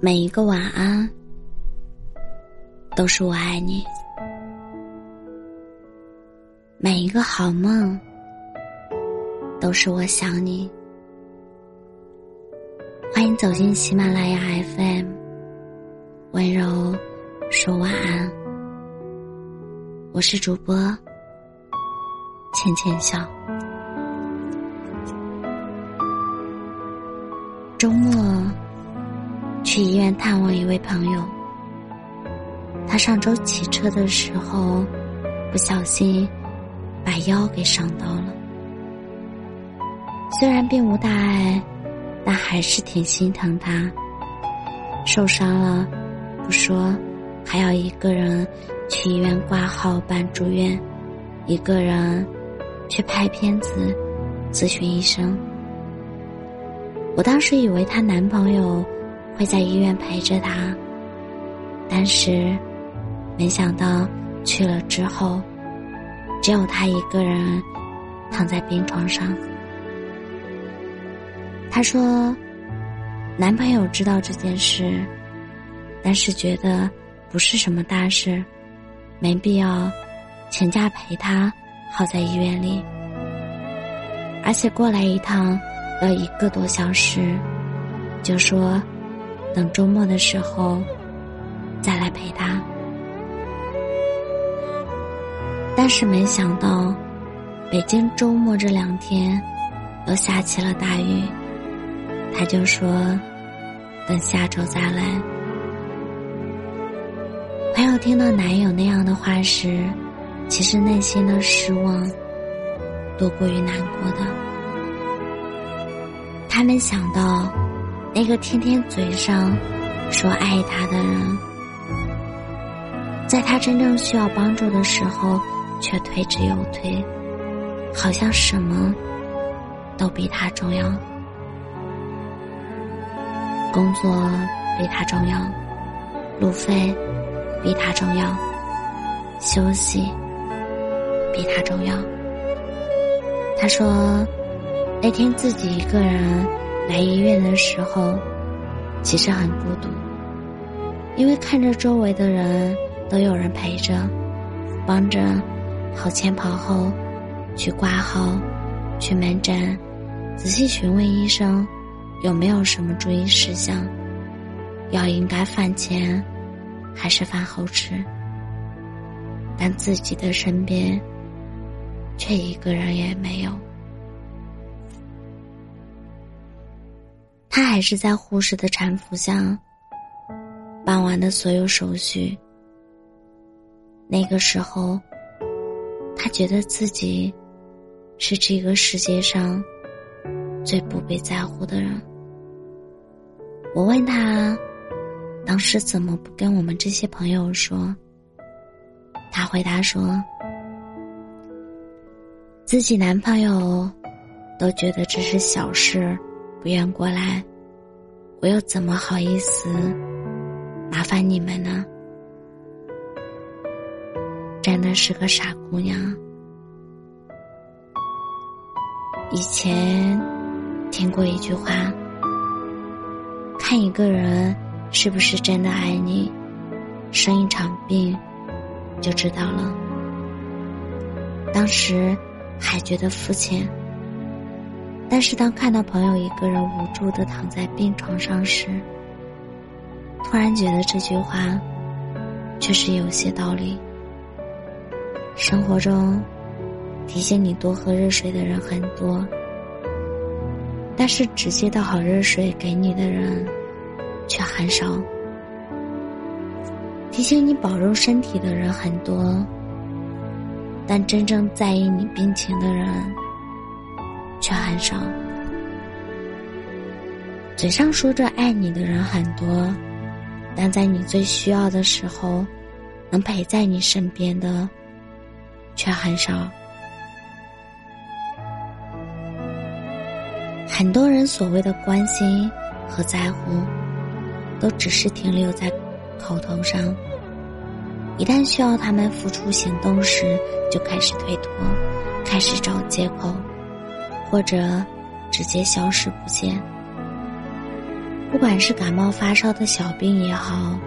每一个晚安，都是我爱你；每一个好梦，都是我想你。欢迎走进喜马拉雅 FM，温柔说晚安。我是主播浅浅笑。周末。去医院探望一位朋友，他上周骑车的时候不小心把腰给伤到了。虽然并无大碍，但还是挺心疼他。受伤了不说，还要一个人去医院挂号办住院，一个人去拍片子、咨询医生。我当时以为她男朋友。会在医院陪着他，但是没想到去了之后，只有他一个人躺在病床上。他说：“男朋友知道这件事，但是觉得不是什么大事，没必要请假陪他耗在医院里，而且过来一趟要一个多小时，就说。”等周末的时候，再来陪他。但是没想到，北京周末这两天又下起了大雨。他就说：“等下周再来。”朋友听到男友那样的话时，其实内心的失望多过于难过的。他没想到。那个天天嘴上说爱他的人，在他真正需要帮助的时候，却推之又推，好像什么都比他重要。工作比他重要，路费比他重要，休息比他重要。他说，那天自己一个人。来医院的时候，其实很孤独，因为看着周围的人都有人陪着，帮着跑前跑后，去挂号，去门诊，仔细询问医生有没有什么注意事项，药应该饭前还是饭后吃，但自己的身边却一个人也没有。他还是在护士的搀扶下办完的所有手续。那个时候，他觉得自己是这个世界上最不被在乎的人。我问他，当时怎么不跟我们这些朋友说？他回答说，自己男朋友都觉得这是小事。不愿过来，我又怎么好意思麻烦你们呢？真的是个傻姑娘。以前听过一句话：看一个人是不是真的爱你，生一场病就知道了。当时还觉得肤浅。但是当看到朋友一个人无助的躺在病床上时，突然觉得这句话确实有些道理。生活中提醒你多喝热水的人很多，但是直接倒好热水给你的人却很少。提醒你保重身体的人很多，但真正在意你病情的人。却很少。嘴上说着爱你的人很多，但在你最需要的时候，能陪在你身边的却很少。很多人所谓的关心和在乎，都只是停留在口头上。一旦需要他们付出行动时，就开始推脱，开始找借口。或者直接消失不见。不管是感冒发烧的小病也好，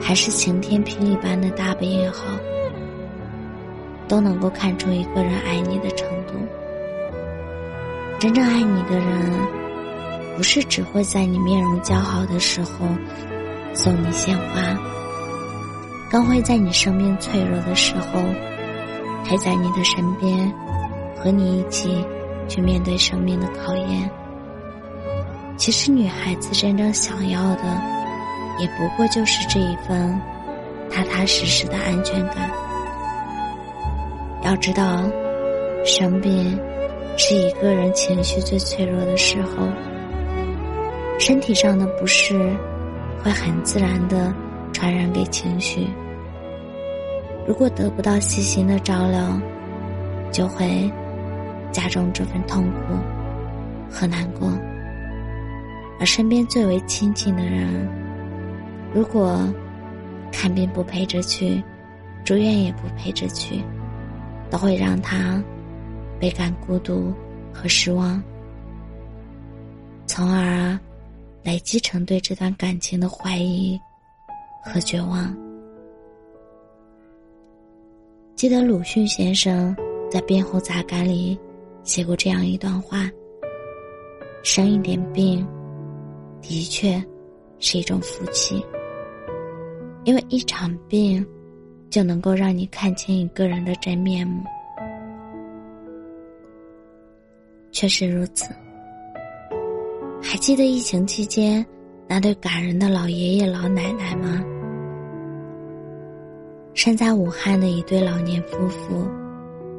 还是晴天霹雳般的大病也好，都能够看出一个人爱你的程度。真正爱你的人，不是只会在你面容姣好的时候送你鲜花，更会在你生命脆弱的时候陪在你的身边，和你一起去面对生命的考验。其实，女孩子真正想要的，也不过就是这一份踏踏实实的安全感。要知道，生病是一个人情绪最脆弱的时候，身体上的不适会很自然的传染给情绪。如果得不到细心的照料，就会加重这份痛苦和难过。而身边最为亲近的人，如果看病不陪着去，住院也不陪着去，都会让他倍感孤独和失望，从而累积成对这段感情的怀疑和绝望。记得鲁迅先生在《辩护杂感》里写过这样一段话：生一点病。的确，是一种福气。因为一场病，就能够让你看清一个人的真面目。确实如此。还记得疫情期间那对感人的老爷爷老奶奶吗？身在武汉的一对老年夫妇，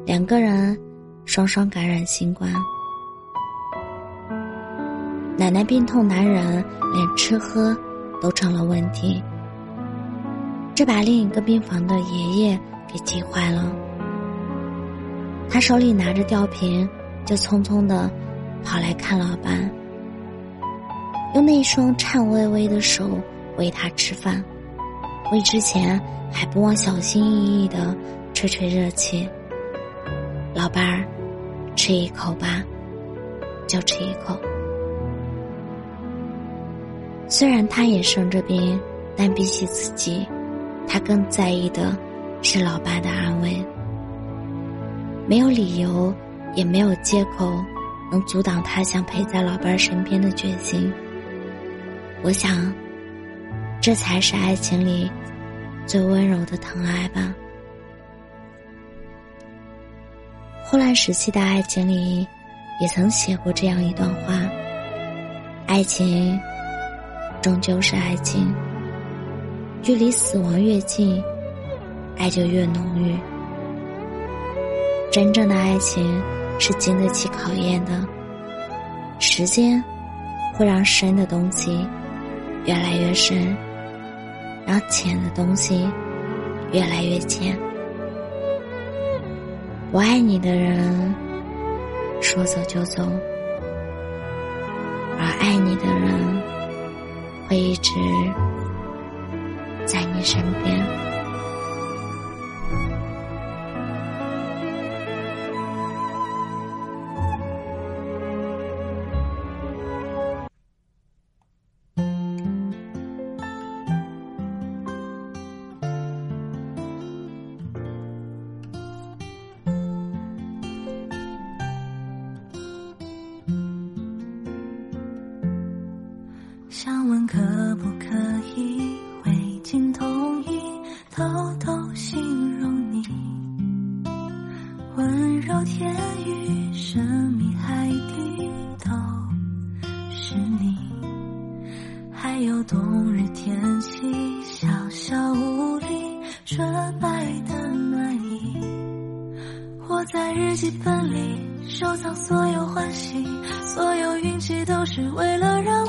两个人双双感染新冠。奶奶病痛难忍，连吃喝都成了问题。这把另一个病房的爷爷给急坏了。他手里拿着吊瓶，就匆匆的跑来看老伴，用那双颤巍巍的手喂他吃饭，喂之前还不忘小心翼翼的吹吹热气。老伴儿，吃一口吧，就吃一口。虽然他也生着病，但比起自己，他更在意的是老爸的安危。没有理由，也没有借口，能阻挡他想陪在老伴身边的决心。我想，这才是爱情里最温柔的疼爱吧。霍乱时期的爱情里，也曾写过这样一段话：爱情。终究是爱情，距离死亡越近，爱就越浓郁。真正的爱情是经得起考验的，时间会让深的东西越来越深，让浅的东西越来越浅。我爱你的人，说走就走，而爱你的人。会一直在你身边。在日记本里收藏所有欢喜，所有运气都是为了让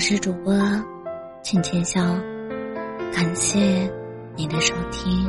我是主播，浅浅笑，感谢你的收听。